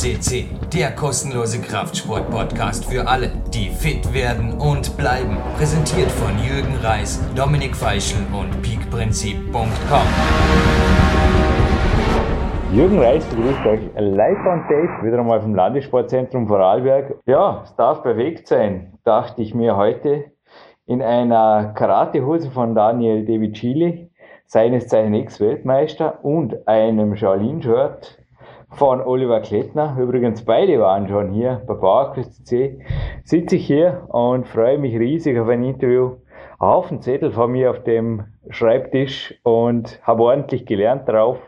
CC, der kostenlose Kraftsport-Podcast für alle, die fit werden und bleiben. Präsentiert von Jürgen Reis, Dominik Feischl und peakprinzip.com. Jürgen Reis begrüßt euch live on tape, wieder einmal vom Landessportzentrum Vorarlberg. Ja, es darf bewegt sein, dachte ich mir heute, in einer Karatehose von Daniel De Vicili, seines Zeichen Ex-Weltmeister, und einem Shaolin-Shirt von Oliver Klettner. Übrigens beide waren schon hier bei PowerQuest C. Sitze ich hier und freue mich riesig auf ein Interview. Ein Haufen Zettel von mir auf dem Schreibtisch und habe ordentlich gelernt drauf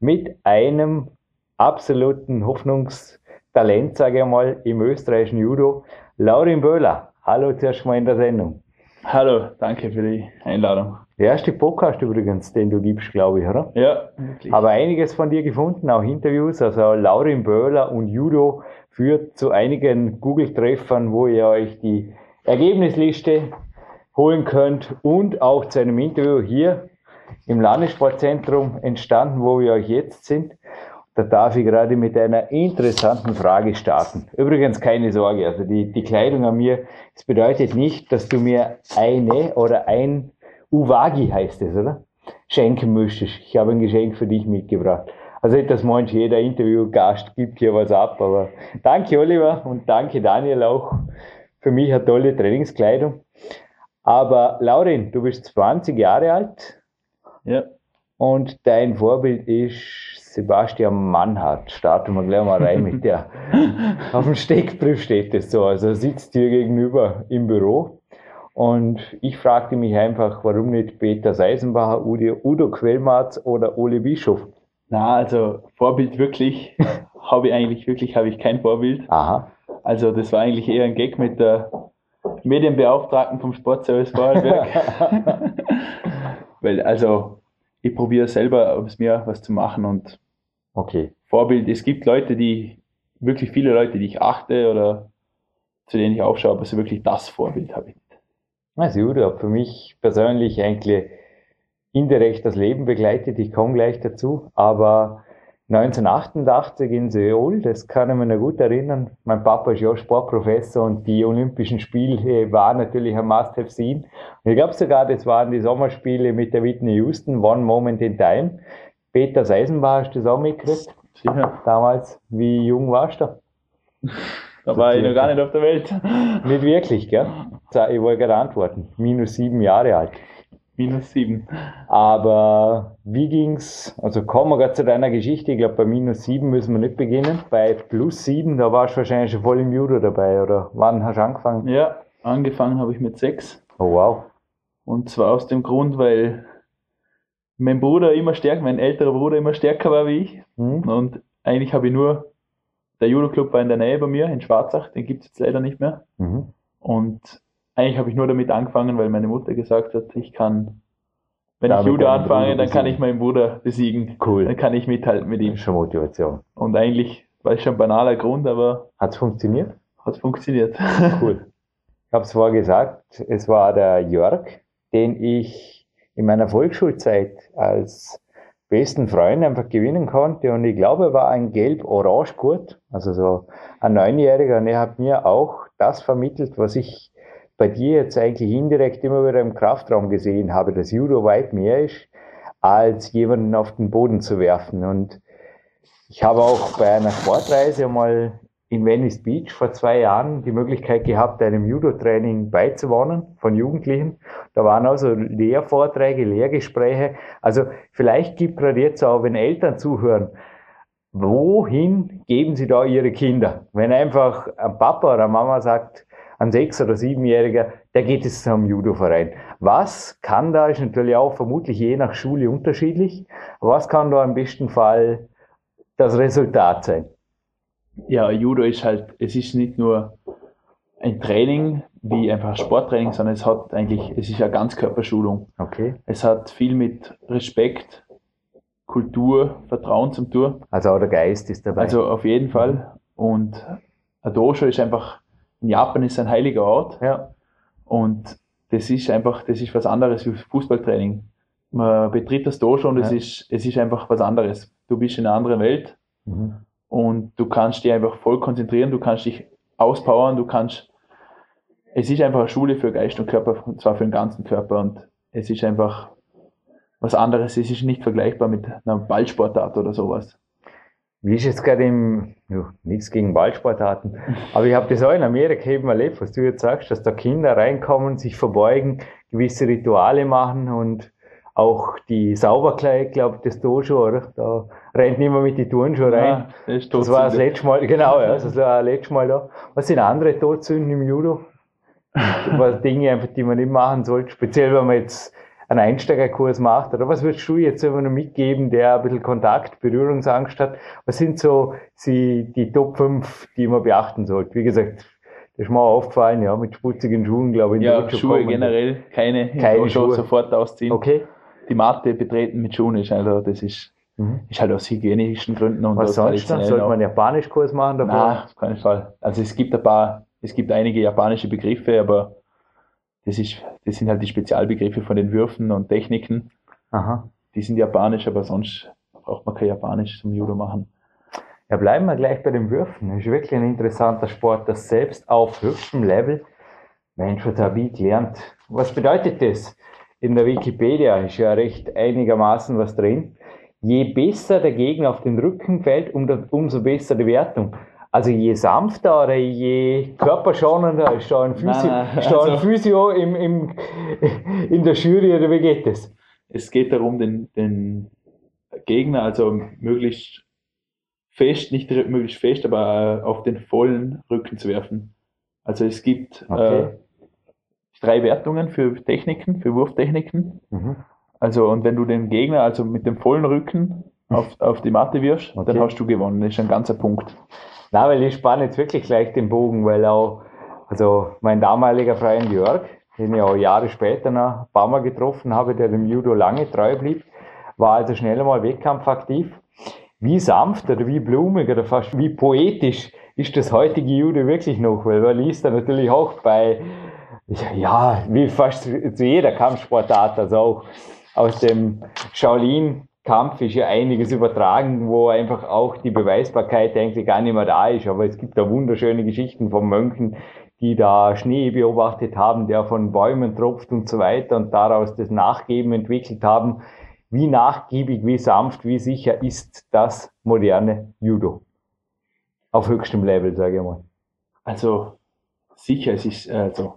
mit einem absoluten Hoffnungstalent, sage ich mal, im österreichischen Judo, Laurin Böhler. Hallo zuerst mal in der Sendung. Hallo, danke für die Einladung. Der erste Podcast übrigens, den du gibst, glaube ich, oder? Ja, wirklich. Habe einiges von dir gefunden, auch Interviews. Also Laurin Böhler und Judo führt zu einigen Google-Treffern, wo ihr euch die Ergebnisliste holen könnt und auch zu einem Interview hier im Landessportzentrum entstanden, wo wir euch jetzt sind. Da darf ich gerade mit einer interessanten Frage starten. Übrigens keine Sorge, also die, die Kleidung an mir, es bedeutet nicht, dass du mir eine oder ein Uwagi heißt es, oder? Schenken müsstest. Ich habe ein Geschenk für dich mitgebracht. Also nicht, dass manch jeder Interviewgast gibt hier was ab, aber danke Oliver und danke Daniel auch für mich eine tolle Trainingskleidung. Aber Laurin, du bist 20 Jahre alt. Ja. Und dein Vorbild ist Sebastian Mannhardt. Starten wir gleich mal rein mit der. Auf dem Steckbrief steht es so. Also sitzt dir gegenüber im Büro und ich fragte mich einfach, warum nicht Peter Seisenbacher, Udo, Udo Quellmatz oder Ole Bischof? Na, also Vorbild wirklich, habe ich eigentlich wirklich, habe ich kein Vorbild. Aha. Also das war eigentlich eher ein Gag mit der Medienbeauftragten vom Sportservice Vorarlberg. Weil, also, ich probiere selber aus mir was zu machen und Okay. Vorbild, es gibt Leute, die, wirklich viele Leute, die ich achte oder zu denen ich aufschaue, aber so wirklich das Vorbild habe ich Also Judo hat für mich persönlich eigentlich indirekt das Leben begleitet. Ich komme gleich dazu. Aber 1988 in Seoul, das kann ich mir noch gut erinnern. Mein Papa ist ja Sportprofessor und die Olympischen Spiele waren natürlich ein Must-Have-Seen. Und ich glaube sogar, das waren die Sommerspiele mit der Whitney Houston, One Moment in Time. Peter Seisenbach, hast du das auch mitgekriegt? Sicher. Damals, wie jung warst du? Da war ich noch gar nicht auf der Welt. Nicht wirklich, gell? Ich wollte gerade antworten. Minus sieben Jahre alt. Minus sieben. Aber wie ging's? Also kommen wir gerade zu deiner Geschichte. Ich glaube, bei minus sieben müssen wir nicht beginnen. Bei plus sieben, da warst du wahrscheinlich schon voll im Judo dabei, oder wann hast du angefangen? Ja, angefangen habe ich mit sechs. Oh wow. Und zwar aus dem Grund, weil mein Bruder immer stärker, mein älterer Bruder immer stärker war wie ich. Hm? Und eigentlich habe ich nur, der Judo-Club war in der Nähe bei mir, in Schwarzach, den gibt es jetzt leider nicht mehr. Mhm. Und eigentlich habe ich nur damit angefangen, weil meine Mutter gesagt hat, ich kann, wenn Damit ich Judo anfange, dann kann ich meinen Bruder besiegen. Cool. Dann kann ich mithalten mit ihm. schon Motivation. Und eigentlich war es schon ein banaler Grund, aber Hat's funktioniert? hat funktioniert. Cool. Ich habe es vorher gesagt, es war der Jörg, den ich in meiner Volksschulzeit als besten Freund einfach gewinnen konnte. Und ich glaube, er war ein gelb-orange-Gurt, also so ein Neunjähriger. Und er hat mir auch das vermittelt, was ich bei dir jetzt eigentlich indirekt immer wieder im Kraftraum gesehen habe, dass Judo weit mehr ist, als jemanden auf den Boden zu werfen. Und ich habe auch bei einer Sportreise mal in Venice Beach vor zwei Jahren die Möglichkeit gehabt, einem Judo-Training beizuwohnen von Jugendlichen. Da waren also Lehrvorträge, Lehrgespräche. Also vielleicht gibt gerade jetzt auch, wenn Eltern zuhören, wohin geben sie da ihre Kinder? Wenn einfach ein Papa oder Mama sagt, ein Sechs- oder Siebenjähriger, der geht jetzt zum Judo-Verein. Was kann da, ist natürlich auch vermutlich je nach Schule unterschiedlich, was kann da im besten Fall das Resultat sein? Ja, Judo ist halt, es ist nicht nur ein Training wie einfach Sporttraining, sondern es hat eigentlich, es ist ja Ganzkörperschulung. Okay. Es hat viel mit Respekt, Kultur, Vertrauen zum tun. Also auch der Geist ist dabei. Also auf jeden Fall. Und ein Dojo ist einfach, in Japan ist ein heiliger Ort ja. und das ist einfach, das ist was anderes wie Fußballtraining. Man betritt das Dojo und es Ja. ist, es ist einfach was anderes. Du bist in einer anderen Welt Mhm. und du kannst dich einfach voll konzentrieren, du kannst dich auspowern, du kannst, es ist einfach eine Schule für Geist und Körper, und zwar für den ganzen Körper und es ist einfach was anderes, es ist nicht vergleichbar mit einer Ballsportart oder sowas. Wie ist jetzt gerade im, ja, nichts gegen Ballsportarten, aber ich habe das auch in Amerika eben erlebt, was du jetzt sagst, dass da Kinder reinkommen, sich verbeugen, gewisse Rituale machen und auch die Sauberkleid, glaube ich, das da schon, oder? Da rennt niemand mit den Turnschuhen rein. Ja, das, das war das letzte Mal, genau, ja, das war das letzte Mal da. Was sind andere Todsünden im Judo? was Dinge einfach, die man nicht machen sollte, speziell wenn man jetzt einen Einsteigerkurs macht? Oder was würdest du jetzt immer noch mitgeben, der ein bisschen Kontakt, Berührungsangst hat? Was sind so die, die Top 5, die man beachten sollte? Wie gesagt, das ist mir auch aufgefallen, ja, mit sputzigen Schuhen, glaube ich. Ja, Schuhe generell, keine, keine Schuhe. sofort ausziehen. Okay. Die Matte betreten mit Schuhen ist also, das ist, mhm. ist halt aus hygienischen Gründen und Was sonst dann? Sollte man einen Japanischkurs machen davor? Nein, auf keinen Fall. Also es gibt ein paar, es gibt einige japanische Begriffe, aber das, ist, das sind halt die Spezialbegriffe von den Würfen und Techniken. Aha. Die sind japanisch, aber sonst braucht man kein Japanisch zum Judo machen. Ja, bleiben wir gleich bei den Würfen. Das ist wirklich ein interessanter Sport, das selbst auf höchstem Level Mensch Tabit lernt. Was bedeutet das? In der Wikipedia ist ja recht einigermaßen was drin. Je besser der Gegner auf den Rücken fällt, umso besser die Wertung. Also je sanfter oder je körperschonender ist da ein Physio, nein, nein, also, ein Physio im, im, in der Jury oder wie geht das? Es geht darum, den, den Gegner also möglichst fest, nicht möglichst fest, aber auf den vollen Rücken zu werfen. Also es gibt okay. äh, drei Wertungen für Techniken, für Wurftechniken. Mhm. Also und wenn du den Gegner also mit dem vollen Rücken auf, auf die Matte wirfst, okay. dann hast du gewonnen. Das ist ein ganzer Punkt. Na, weil ich spanne jetzt wirklich gleich den Bogen, weil auch, also mein damaliger Freund Jörg, den ich auch Jahre später noch ein paar Mal getroffen habe, der dem Judo lange treu blieb, war also schnell einmal wettkampfaktiv. Wie sanft oder wie blumig oder fast wie poetisch ist das heutige Judo wirklich noch, weil man liest da natürlich auch bei, ja, wie fast zu jeder Kampfsportart, also auch aus dem Shaolin Kampf ist ja einiges übertragen, wo einfach auch die Beweisbarkeit eigentlich gar nicht mehr da ist. Aber es gibt da wunderschöne Geschichten von Mönchen, die da Schnee beobachtet haben, der von Bäumen tropft und so weiter und daraus das Nachgeben entwickelt haben. Wie nachgiebig, wie sanft, wie sicher ist das moderne Judo? Auf höchstem Level, sage ich mal. Also sicher, es ist, also,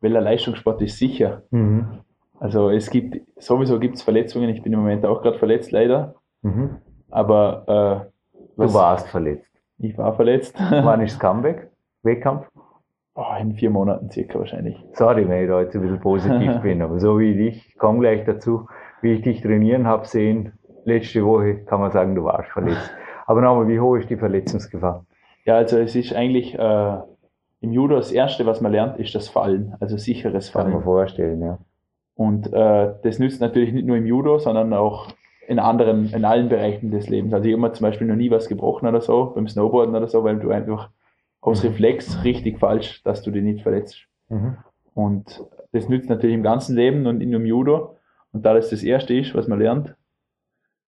welcher Leistungssport ist sicher? Mhm. Also es gibt, sowieso gibt es Verletzungen. Ich bin im Moment auch gerade verletzt, leider. Mhm. Aber äh, was, Du warst verletzt. Ich war verletzt. Wann ist das Comeback? Wettkampf? Oh, in vier Monaten circa wahrscheinlich. Sorry, wenn ich da jetzt ein bisschen positiv bin, aber so wie ich, ich komme gleich dazu, wie ich dich trainieren habe sehen, letzte Woche kann man sagen, du warst verletzt. Aber nochmal, wie hoch ist die Verletzungsgefahr? Ja, also es ist eigentlich äh, im Judo das Erste, was man lernt, ist das Fallen, also sicheres Fallen. Kann man vorstellen, ja. Und äh, das nützt natürlich nicht nur im Judo, sondern auch in anderen, in allen Bereichen des Lebens. Also ich habe mir zum Beispiel noch nie was gebrochen oder so, beim Snowboarden oder so, weil du einfach aus mhm. Reflex richtig falsch, dass du dich nicht verletzt. Mhm. Und das nützt natürlich im ganzen Leben und in dem Judo. Und da das das erste ist, was man lernt,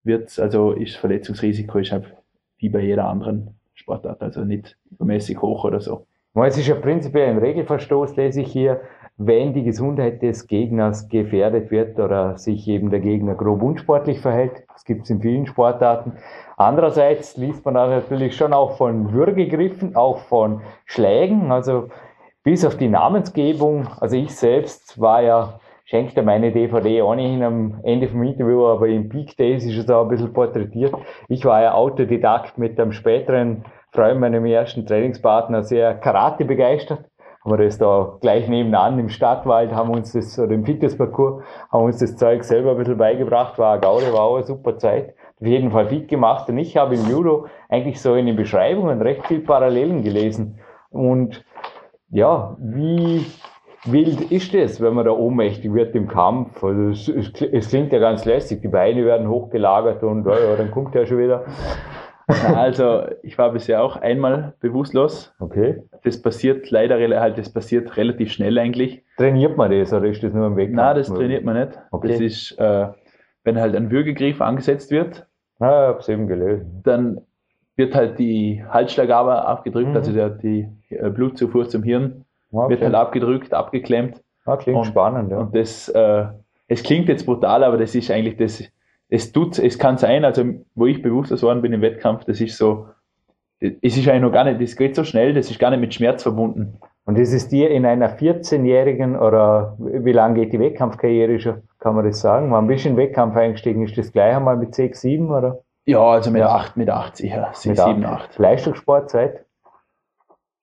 wird also ist Verletzungsrisiko ist halt wie bei jeder anderen Sportart, also nicht übermäßig hoch oder so. Es ist ja prinzipiell ein Regelverstoß, lese ich hier wenn die Gesundheit des Gegners gefährdet wird oder sich eben der Gegner grob unsportlich verhält. Das gibt es in vielen Sportarten. Andererseits liest man da natürlich schon auch von Würgegriffen, auch von Schlägen. Also bis auf die Namensgebung. Also ich selbst war ja, schenkte meine DVD ohnehin am Ende vom Interview, aber in Peak Days ist es auch ein bisschen porträtiert. Ich war ja Autodidakt mit einem späteren Freund, meinem ersten Trainingspartner, sehr Karate begeistert haben wir das da gleich nebenan im Stadtwald, haben uns das, oder im Fitnessparcours, haben uns das Zeug selber ein bisschen beigebracht, war eine Gaude, war auch eine super Zeit. Auf jeden Fall fit gemacht und ich habe im Judo eigentlich so in den Beschreibungen recht viel Parallelen gelesen. Und ja, wie wild ist das, wenn man da ohnmächtig wird im Kampf? Also es, es, es klingt ja ganz lässig, die Beine werden hochgelagert und ja, dann kommt er schon wieder. Also, ich war bisher auch einmal bewusstlos. Okay. Das passiert leider halt, das passiert relativ schnell eigentlich. Trainiert man das oder ist das nur im Weg? Nein, das trainiert man nicht. Okay. Das ist, äh, wenn halt ein Würgegriff angesetzt wird. Ah, hab's eben gelesen. Dann wird halt die Halsschlagader abgedrückt, Mhm. also der, die äh, Blutzufuhr zum Hirn Okay. wird halt abgedrückt, abgeklemmt. Ah, klingt und- spannend, ja. Und das, äh, es klingt jetzt brutal, aber das ist eigentlich das, es tut, es kann sein, also wo ich bewusstlos geworden bin im Wettkampf, das ist so, es ist eigentlich noch gar nicht, das geht so schnell, das ist gar nicht mit Schmerz verbunden. Und das ist dir in einer 14-jährigen oder wie lange geht die Wettkampfkarriere schon, kann man das sagen? Wann bist du in Wettkampf eingestiegen? Ist das gleich einmal mit 6, 7 oder? Ja, also mit Ja. 8, mit 8 sicher, 6, Mit 7, acht? 8. Leistungssportzeit?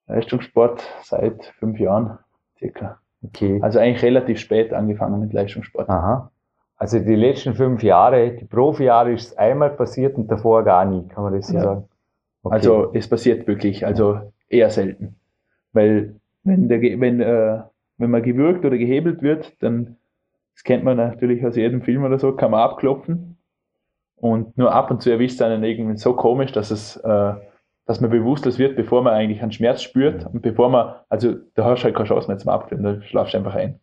Leistungssport seit fünf Jahren circa. Okay. Also eigentlich relativ spät angefangen mit Leistungssport. Aha. Also die letzten fünf Jahre, die Profijahre ist es einmal passiert und davor gar nie, kann man das so Ja. sagen? Okay. Also es passiert wirklich, also eher selten. Weil wenn, der, wenn, äh, wenn man gewürgt oder gehebelt wird, dann, das kennt man natürlich aus jedem Film oder so, kann man abklopfen. Und nur ab und zu erwischt es einen irgendwie so komisch, dass es, äh, dass man bewusstlos wird, bevor man eigentlich einen Schmerz spürt und bevor man, also da hast du halt keine Chance mehr zum Abkloppen, da schlafst du einfach ein.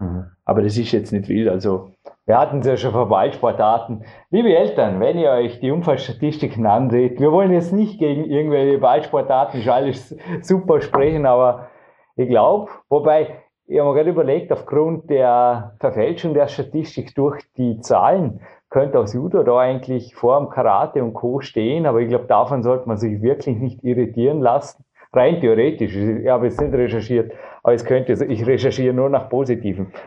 Mhm. Aber das ist jetzt nicht wild, also Wir hatten es ja schon vor Ballsportarten. Liebe Eltern, wenn ihr euch die Unfallstatistiken anseht, wir wollen jetzt nicht gegen irgendwelche Ballsportarten, alles super sprechen, aber ich glaube, wobei, ich habe mir gerade überlegt, aufgrund der Verfälschung der Statistik durch die Zahlen, könnte aus Judo da eigentlich vor dem Karate und Co. stehen, aber ich glaube, davon sollte man sich wirklich nicht irritieren lassen. Rein theoretisch, ich habe jetzt nicht recherchiert, aber es könnte, ich recherchiere nur nach Positiven.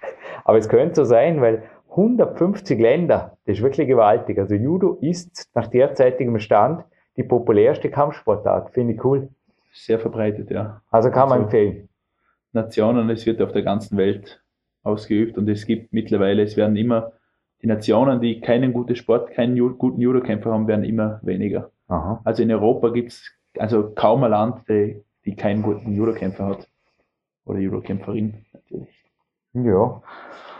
Aber es könnte so sein, weil 150 Länder, das ist wirklich gewaltig. Also Judo ist nach derzeitigem Stand die populärste Kampfsportart. Finde ich cool. sehr verbreitet, ja. Also kann man Also- empfehlen. Nationen, es wird auf der ganzen Welt ausgeübt und es gibt mittlerweile, es werden immer, die Nationen, die keinen guten Sport, keinen guten Judokämpfer haben, werden immer weniger. Aha. Also in Europa gibt es also kaum ein Land, die, die keinen guten Judokämpfer hat. Oder Judokämpferin natürlich. Ja.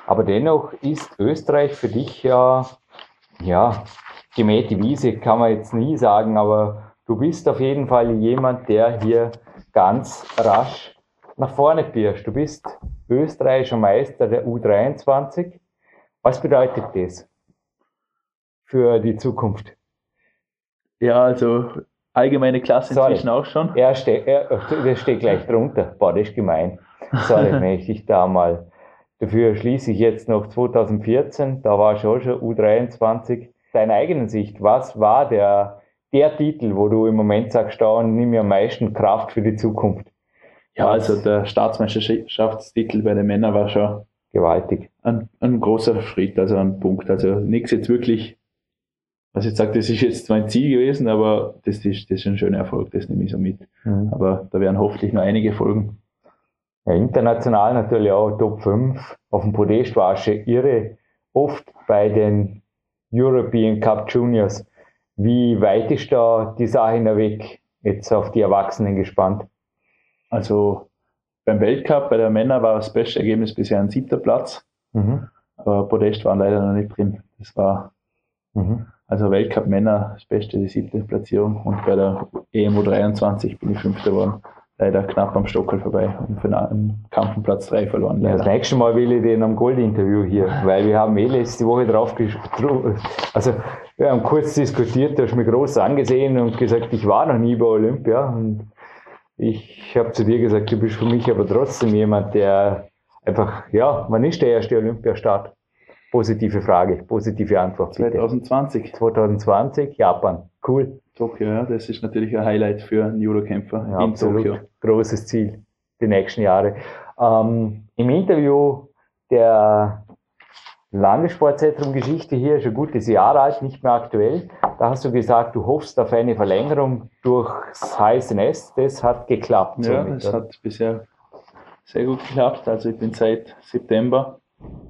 Aber dennoch ist Österreich für dich ja, ja, gemähte Wiese kann man jetzt nie sagen, aber du bist auf jeden Fall jemand, der hier ganz rasch nach vorne pirschst. Du bist österreichischer Meister der U23. Was bedeutet das für die Zukunft? Ja, also allgemeine Klasse Sorry. inzwischen auch schon. Er steht, er, das steht gleich drunter. Boah, das ist gemein. Sorry, wenn ich dich da mal. Dafür schließe ich jetzt noch 2014, da war schon U23. Deine eigene Sicht, was war der, der Titel, wo du im Moment sagst, da nimm mir am meisten Kraft für die Zukunft? Ja, also der Staatsmeisterschaftstitel bei den Männern war schon Gewaltig. ein, ein großer Schritt, also ein Punkt. Also nichts jetzt wirklich, was ich sage, das ist jetzt mein Ziel gewesen, aber das ist, das ist ein schöner Erfolg, das nehme ich so mit. Mhm. Aber da werden hoffentlich noch einige folgen. Ja, international natürlich auch Top 5. Auf dem Podest war schon irre. Oft bei den European Cup Juniors. Wie weit ist da die Sache in der Weg? Jetzt auf die Erwachsenen gespannt. Also beim Weltcup, bei der Männer war das beste Ergebnis bisher ein siebter Platz, Mhm. aber Podest waren leider noch nicht drin. Das war Mhm. also Weltcup Männer das Beste, die siebte Platzierung und bei der EMO 23 bin ich Fünfter geworden. Leider knapp am Stockel vorbei und für einen Kampf um Platz 3 verloren. Ja, das nächste Mal will ich den am Gold-Interview hier, weil wir haben eh letzte Woche drauf also wir haben kurz diskutiert, du hast mich groß angesehen und gesagt, ich war noch nie bei Olympia und ich habe zu dir gesagt, du bist für mich aber trotzdem jemand, der einfach, ja, wann ist der erste Olympiastart? Positive Frage, positive Antwort. Bitte. 2020 2020, Japan. Cool. Tokio, ja, das ist natürlich ein Highlight für einen Judokämpfer Ja, in absolut. Tokio. Großes Ziel die nächsten Jahre. Ähm, Im Interview der Landessportzentrum Geschichte hier, schon ein gutes Jahr alt, nicht mehr aktuell. Da hast du gesagt, du hoffst auf eine Verlängerung durchs HNS. Das hat geklappt. Ja, somit, das oder? hat bisher sehr gut geklappt. Also ich bin seit September,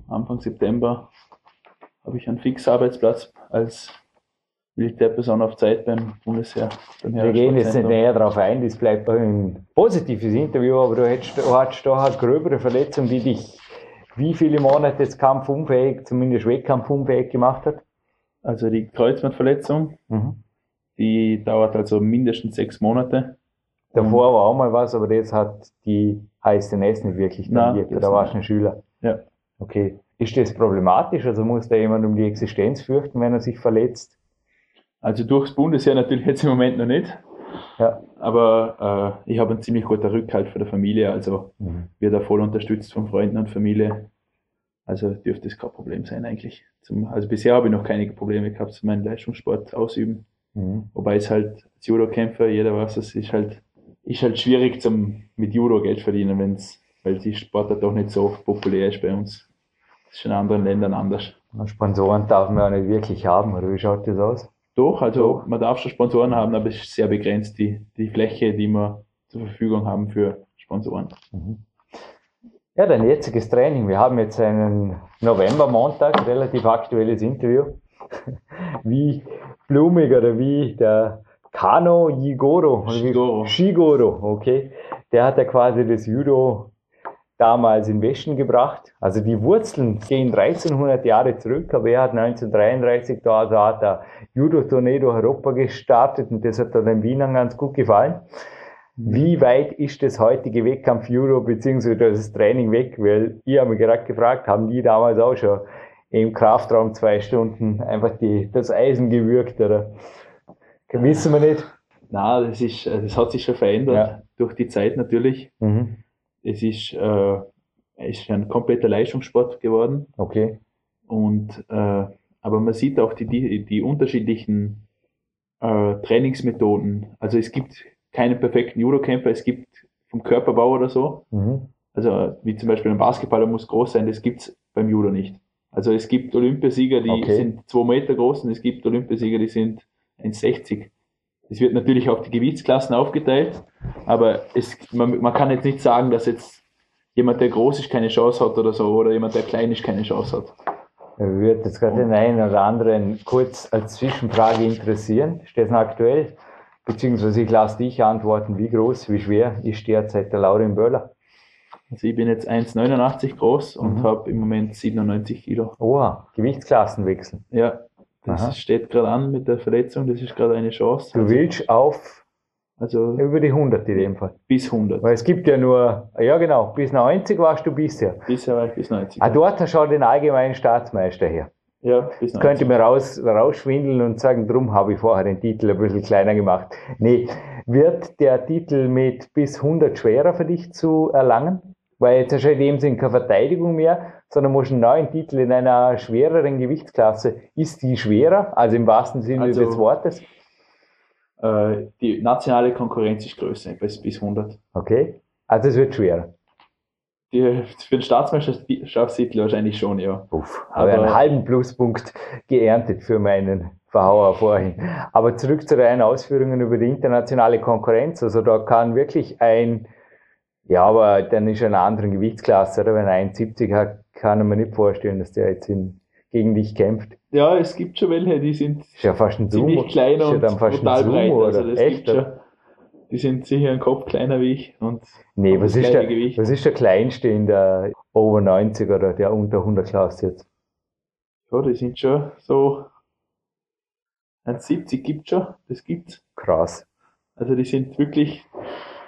Anfang September, habe ich einen Fixarbeitsplatz als Militärperson auf Zeit beim Bundesheer. Beim Wir gehen jetzt nicht näher darauf ein, das bleibt ein positives Interview, aber du hättest, du hattest da eine gröbere Verletzung, die dich wie viele Monate jetzt kampfunfähig, zumindest wettkampfunfähig gemacht hat? Also die Kreuzbandverletzung, Mhm. die dauert also mindestens sechs Monate. Davor war auch mal was, aber das hat die HSNS nicht wirklich tangiert. Da warst du ein Schüler. Ja. Okay. Ist das problematisch? Also muss da jemand um die Existenz fürchten, wenn er sich verletzt? Also durchs Bundesheer natürlich jetzt im Moment noch nicht. Ja. Aber äh, ich habe einen ziemlich guten Rückhalt von der Familie, also Mhm. wird da voll unterstützt von Freunden und Familie. Also dürfte es kein Problem sein eigentlich. Zum, also bisher habe ich noch keine Probleme gehabt, meinen Leistungssport ausüben. Mhm. Wobei es halt als Judo-Kämpfer, jeder weiß, es ist halt, ist halt schwierig zum mit Judo Geld verdienen, wenn's, weil die Sportart doch nicht so populär ist bei uns. Das ist in anderen Ländern anders. Sponsoren darf man ja nicht wirklich haben, oder wie schaut das aus? Doch, also Doch. man darf schon Sponsoren haben, aber es ist sehr begrenzt, die, die Fläche, die wir zur Verfügung haben für Sponsoren. Mhm. Ja, dein jetziges Training. Wir haben jetzt einen November-Montag, relativ aktuelles Interview. Wie blumig oder wie der Kano Jigoro. Shigoro. Shigoro, okay. Der hat ja quasi das Judo damals in Westen gebracht. Also die Wurzeln gehen 1300 Jahre zurück, aber er hat 1933 da, also hat er Judo-Tournee durch Europa gestartet und das hat dann den Wienern ganz gut gefallen. Wie weit ist das heutige Wettkampf-Judo beziehungsweise das Training weg? Weil ich habe mich gerade gefragt, haben die damals auch schon im Kraftraum zwei Stunden einfach die, das Eisen gewürgt oder? Wissen wir nicht. Na, das ist, das hat sich schon verändert Ja. durch die Zeit natürlich. Mhm. Es ist, äh, es ist ein kompletter Leistungssport geworden. Okay. Und, äh, aber man sieht auch die, die, die unterschiedlichen äh, Trainingsmethoden. Also es gibt keinen perfekten Judo-Kämpfer, es gibt vom Körperbau oder so. Mhm. Also wie zum Beispiel ein Basketballer muss groß sein, das gibt's beim Judo nicht. Also es gibt Olympiasieger, die Okay. sind zwei Meter groß und es gibt Olympiasieger, die sind 1,60. Es wird natürlich auf die Gewichtsklassen aufgeteilt, aber es, man, man kann jetzt nicht sagen, dass jetzt jemand, der groß ist, keine Chance hat oder so, oder jemand, der klein ist, keine Chance hat. Mich würde jetzt gerade den einen oder anderen kurz als Zwischenfrage interessieren. Ist das noch aktuell? Beziehungsweise ich lasse dich antworten, wie groß, wie schwer ist derzeit der Laurin Böller? Also ich bin jetzt 1,89 groß und Mhm. habe im Moment 97 Kilo. Oha, Gewichtsklassenwechsel. Ja, das Aha. steht gerade an mit der Verletzung, das ist gerade eine Chance. Du willst auf Also über die 100 in dem Fall. bis 100. Weil es gibt ja nur, ja genau, bis 90 warst du bisher. Bisher war ich bis 90. Ah, dort hast du schon den allgemeinen Staatsmeister her. Ja, bis Jetzt könnte man raus, rausschwindeln und sagen, drum habe ich vorher den Titel ein bisschen kleiner gemacht. Nee, wird der Titel mit bis 100 schwerer für dich zu erlangen? Weil jetzt hast du in dem Sinn keine Verteidigung mehr, sondern musst einen neuen Titel in einer schwereren Gewichtsklasse. Ist die schwerer? Also im wahrsten Sinne Also- des Wortes? Äh, die nationale Konkurrenz ist größer, bis, bis 100. Okay. Also es wird schwerer. Die, für den Staatsmeisterschaftstitel wahrscheinlich schon, ja. Uff, habe Aber- einen halben Pluspunkt geerntet für meinen Verhauer vorhin. Aber zurück zu deinen Ausführungen über die internationale Konkurrenz. Also da kann wirklich ein, ja, aber dann ist er in einer anderen Gewichtsklasse, oder? Wenn er 1,70 hat, kann ich mir nicht vorstellen, dass der jetzt in, gegen dich kämpft. Ja, es gibt schon welche, die sind ja fast ein ziemlich klein ist ja und brutal ein breit. Also das Echt? schon. Die sind sicher einen Kopf kleiner wie ich. Und Nee, was ist, der, Gewicht. was ist der kleinste in der Over 90 oder der unter 100 Klasse jetzt? ja, die sind schon so 1,70 gibt schon, das gibt's. Krass. Also die sind wirklich,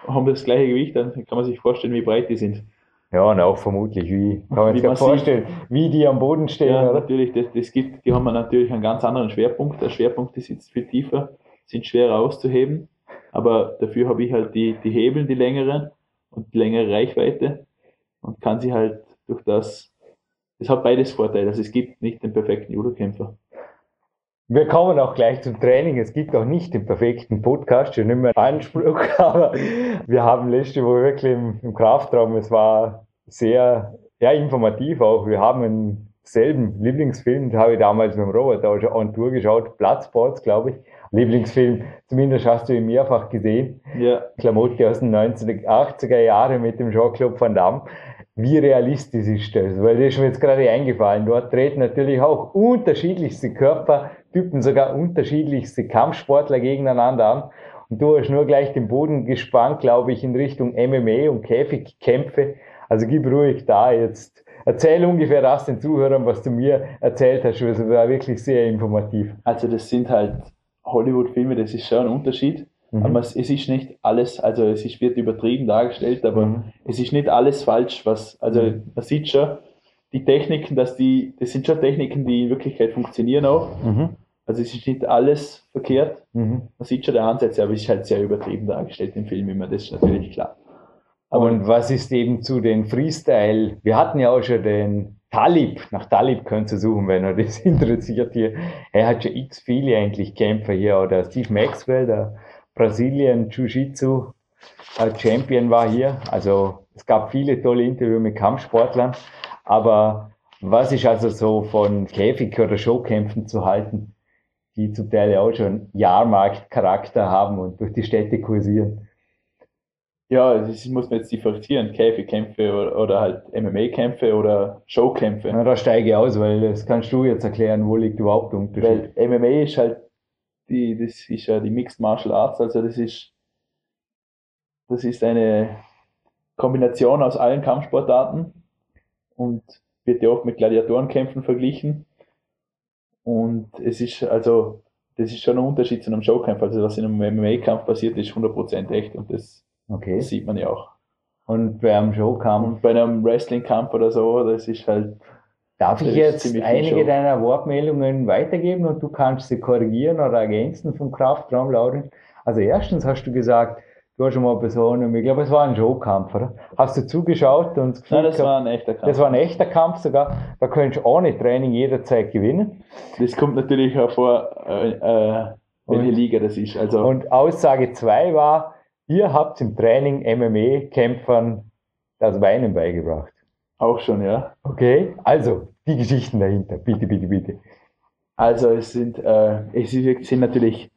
haben das gleiche Gewicht, dann kann man sich vorstellen, wie breit die sind. Ja, und auch vermutlich, wie, kann man sich ja man sieht. vorstellen, wie die am Boden stehen, Ja, oder? natürlich, das, das gibt, die haben natürlich einen ganz anderen Schwerpunkt. Der Schwerpunkt ist jetzt viel tiefer, sind schwerer auszuheben, aber dafür habe ich halt die, die Hebel, die längeren und die längere Reichweite und kann sie halt durch das, es hat beides Vorteile. Also es gibt nicht den perfekten Judo-Kämpfer. Wir kommen auch gleich zum Training. Es gibt auch nicht den perfekten Podcast, schon einen Anspruch, aber wir haben letzte Woche wirklich im, im Kraftraum, es war sehr ja, informativ auch. Wir haben einen selben Lieblingsfilm, den habe ich damals mit dem Robert auch schon on Tour geschaut, Platzsports, glaube ich. Lieblingsfilm, zumindest hast du ihn mehrfach gesehen. Ja, Klamotte aus den 1980er Jahren mit dem Jean-Claude Van Damme. Wie realistisch ist das? Weil das ist mir jetzt gerade eingefallen. Dort treten natürlich auch unterschiedlichste Körpertypen, sogar unterschiedlichste Kampfsportler gegeneinander an. Und du hast nur gleich den Boden gespannt, glaube ich, in Richtung MMA und Käfigkämpfe. Also gib ruhig da jetzt. Erzähl ungefähr das den Zuhörern, was du mir erzählt hast. Also war wirklich sehr informativ. also das sind halt Hollywood-Filme, das ist schon ein Unterschied. Mhm. Aber es, es ist nicht alles, also es ist, wird übertrieben dargestellt, aber Mhm. es ist nicht alles falsch, was, also Mhm. man sieht schon, die Techniken, dass die, das sind schon Techniken, die in Wirklichkeit funktionieren auch. Mhm. Also es ist nicht alles verkehrt. Mhm. Man sieht schon die Ansätze, aber es ist halt sehr übertrieben dargestellt im Film immer, das ist natürlich klar. Aber Und was ist eben zu den Freestyle? Wir hatten ja auch schon den Talib, nach Talib könnt ihr suchen, wenn euch das interessiert hier. Er hat schon x viele eigentlich Kämpfer hier, oder Steve Maxwell, der Brasilien Jiu-Jitsu äh, Champion war hier. Also es gab viele tolle Interviews mit Kampfsportlern, aber was ist also so von Käfig- oder Showkämpfen zu halten, die zum Teil ja auch schon Jahrmarktcharakter haben und durch die Städte kursieren? ja, das muss man jetzt differenzieren, Käfigkämpfe oder, oder halt MMA-Kämpfe oder Showkämpfe. Na, da steige ich aus, weil das kannst du jetzt erklären, wo liegt überhaupt der Unterschied. Weil MMA ist halt die, das ist ja die Mixed Martial Arts, also das ist, das ist eine Kombination aus allen Kampfsportarten und wird ja oft mit Gladiatorenkämpfen verglichen. Und es ist also, das ist schon ein Unterschied zu einem Showkampf. Also was in einem MMA-Kampf passiert, ist 100% echt und das, Okay. sieht man ja auch. Und beim Showkampf, Und bei einem Wrestling-Kampf oder so, das ist halt, darf ich jetzt einige Show. deiner Wortmeldungen weitergeben und du kannst sie korrigieren oder ergänzen vom Kraftraum, Laurin? Also erstens hast du gesagt, du hast schon mal Personen, ich glaube, es war ein Showkampf, oder? Hast du zugeschaut und das Gefühl nein, das gehabt, war ein echter Kampf. das war ein echter Kampf sogar, da könntest du ohne Training jederzeit gewinnen. Das kommt natürlich hervor, äh, äh, welche Und- Liga das ist. Also, Und Aussage zwei war, ihr habt im Training MMA-Kämpfern das Weinen beigebracht. auch schon, ja. Okay, also die Geschichten dahinter, bitte, bitte, bitte. Also es sind, äh, es sind natürlich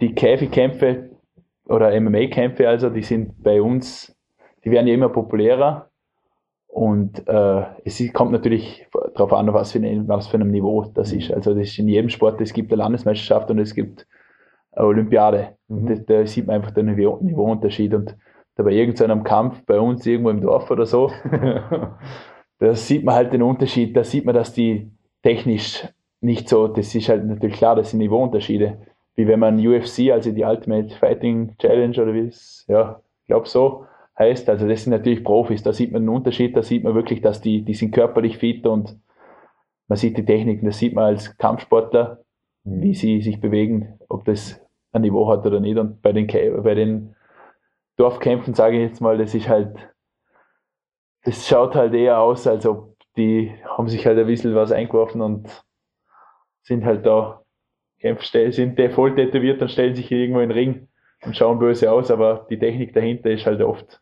die Käfigkämpfe oder MMA-Kämpfe, also die sind bei uns, die werden ja immer populärer und äh, es kommt natürlich darauf an, was für, ein, was für einem Niveau das ist. Also das ist in jedem Sport, es gibt eine Landesmeisterschaft und es gibt eine Olympiade. Mhm. Da, da sieht man einfach den Niveau, Niveauunterschied und da bei irgendeinem Kampf bei uns irgendwo im Dorf oder so, da sieht man halt den Unterschied, da sieht man, dass die technisch nicht so, das ist halt natürlich klar, das sind Niveauunterschiede. Wie wenn man UFC, also die Ultimate Fighting Challenge oder wie es, ja, ich glaube so heißt, also das sind natürlich Profis, da sieht man einen Unterschied, da sieht man wirklich, dass die, die sind körperlich fit und man sieht die Techniken, das sieht man als Kampfsportler, wie sie sich bewegen, ob das ein Niveau hat oder nicht. Und bei den, bei den Dorfkämpfen, sage ich jetzt mal, das ist halt, das schaut halt eher aus, als ob die haben sich halt ein bisschen was eingeworfen und sind halt da, sind voll tätowiert und stellen sich irgendwo in den Ring und schauen böse aus, aber die Technik dahinter ist halt oft.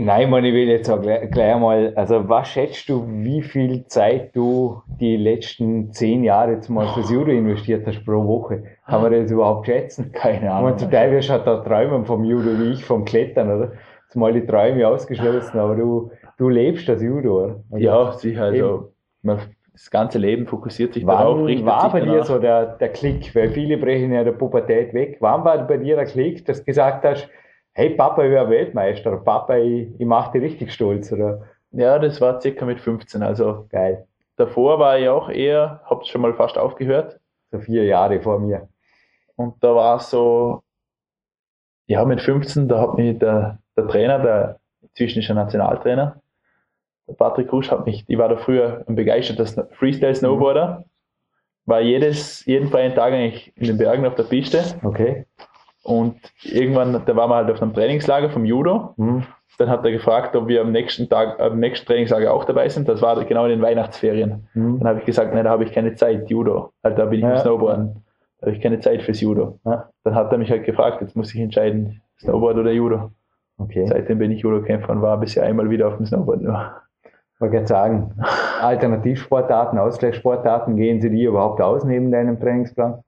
Nein, man, ich will jetzt auch gleich, gleich mal, also was schätzt du, wie viel Zeit du die letzten zehn Jahre jetzt mal fürs Judo investiert hast pro Woche? Kann man das überhaupt schätzen? Keine Ahnung. meine, zum Teil wirst du halt da träumen vom Judo, wie ich vom Klettern, oder? Zumal die Träume ausgeschlossen, aber du, du lebst das Judo, oder? Also, Ja, sicher, also man, das ganze Leben fokussiert sich darauf, Wann richtet war bei dir so der, der Klick? Weil viele brechen ja der Pubertät weg. Wann war bei dir der Klick, dass du gesagt hast, hey Papa, ich wäre Weltmeister, oder Papa, ich, ich mache dich richtig stolz, oder? Ja, das war circa mit 15, also Geil. davor war ich auch eher, hab's schon mal fast aufgehört. So vier Jahre vor mir. Und da war es so, ja, mit 15, da hat mich der, der Trainer, der inzwischen ist ein Nationaltrainer, Patrick Rusch hat mich, ich war da früher ein begeisterter Sno- Freestyle-Snowboarder, war jedes, jeden freien Tag eigentlich in den Bergen auf der Piste Okay. und irgendwann, da waren wir halt auf einem Trainingslager vom Judo, Hm. dann hat er gefragt, ob wir am nächsten Tag, am nächsten Trainingslager auch dabei sind, das war genau in den Weihnachtsferien. Hm. Dann habe ich gesagt, nein, da habe ich keine Zeit, Judo. Halt, da bin ich Ja. im Snowboarden. Da habe ich keine Zeit fürs Judo. Ja. Dann hat er mich halt gefragt, jetzt muss ich entscheiden, Snowboard oder Judo. Okay. Seitdem bin ich Judo-Kämpfer und war bisher einmal wieder auf dem Snowboard. nur. Wollte gerade sagen, Alternativsportarten, Ausgleichssportarten, gehen sie dir überhaupt aus neben deinem Trainingsplan?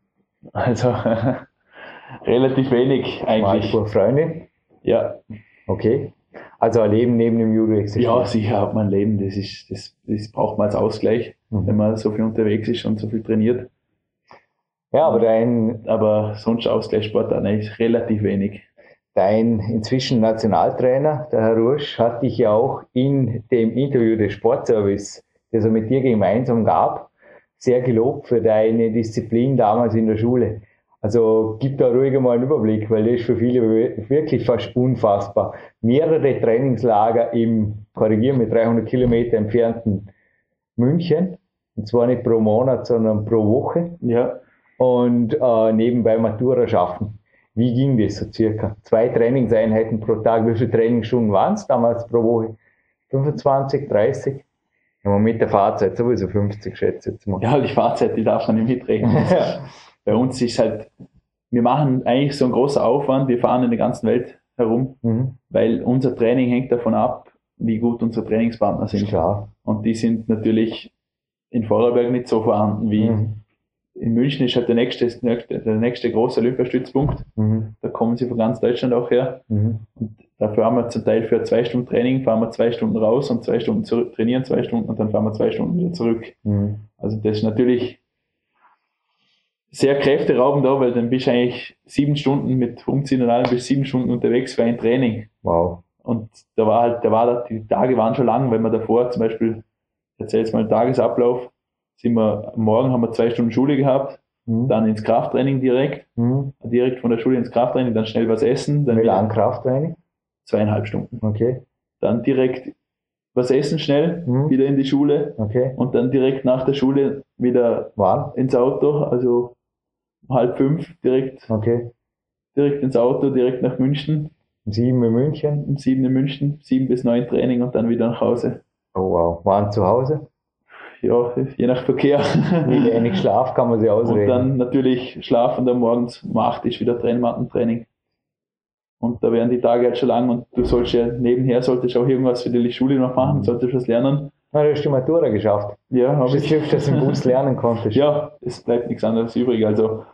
Also relativ wenig eigentlich. Mal Freunde? Ja. Okay. Also ein Leben neben dem Judo existiert. ja, sicher hat man ein Leben, das, ist, das, das braucht man als Ausgleich, Mhm. wenn man so viel unterwegs ist und so viel trainiert. Ja, aber dein, Aber sonst Ausgleichssportarten eigentlich relativ wenig. Dein inzwischen Nationaltrainer, der Herr Rusch, hat dich ja auch in dem Interview des Sportservice, das er mit dir gemeinsam gab, sehr gelobt für deine Disziplin damals in der Schule. Also gib da ruhig mal einen Überblick, weil das ist für viele wir- wirklich fast unfassbar. Mehrere Trainingslager im, korrigieren mit 300 Kilometer entfernten München Und zwar nicht pro Monat, sondern pro Woche. Ja. Und äh, nebenbei Matura schaffen. Wie ging das so circa? Zwei Trainingseinheiten pro Tag. Wie viele Trainingsstunden waren es damals pro Woche? 25, 30? Ja, mit der Fahrzeit sowieso 50, schätze ich jetzt mal. Ja, die Fahrzeit, die darf man nicht mitrechnen. Bei uns ist halt, wir machen eigentlich so einen großen Aufwand, wir fahren in der ganzen Welt herum, Mhm. weil unser Training hängt davon ab, wie gut unsere Trainingspartner sind. klar. Und die sind natürlich in Vorarlberg nicht so vorhanden wie Mhm. In München ist halt der nächste, der nächste große Olympiastützpunkt. Mhm. Da kommen sie von ganz Deutschland auch her. Mhm. Und dafür haben wir zum Teil für zwei Stunden Training, fahren wir zwei Stunden raus und zwei Stunden zurück, trainieren zwei Stunden und dann fahren wir zwei Stunden wieder zurück. Mhm. Also das ist natürlich sehr kräfteraubend da, weil dann bist du eigentlich sieben Stunden mit Umziehen und allem bis sieben Stunden unterwegs für ein Training. Wow. Und da war halt, da war da, die Tage waren schon lang, weil wir davor zum Beispiel, ich erzähle jetzt mal den Tagesablauf, sind wir, Morgen haben wir zwei Stunden Schule gehabt, Mhm. dann ins Krafttraining direkt, Mhm. direkt von der Schule ins Krafttraining, dann schnell was essen, dann Wie wieder lang Krafttraining? zweieinhalb Stunden. Okay. Dann direkt was essen schnell, Mhm. wieder in die Schule Okay. und dann direkt nach der Schule wieder Wann? ins Auto, also um halb fünf direkt, Okay. direkt ins Auto, direkt nach München, Um sieben in München. um sieben in München, sieben bis neun Training und dann wieder nach Hause. Oh wow. Waren zu Hause? Ja, je nach Verkehr. Wie wenig Schlaf kann man sich und ausreden. dann natürlich schlafen, dann morgens um acht ist wieder Trainingsmattentraining. Und da werden die Tage halt schon lang und du sollst ja nebenher solltest auch irgendwas für die Schule noch machen, solltest was lernen. Na, du hast die Matura geschafft. Ja, habe ich. hilft, dass du im Bus lernen konntest. Ja, es bleibt nichts anderes übrig. Also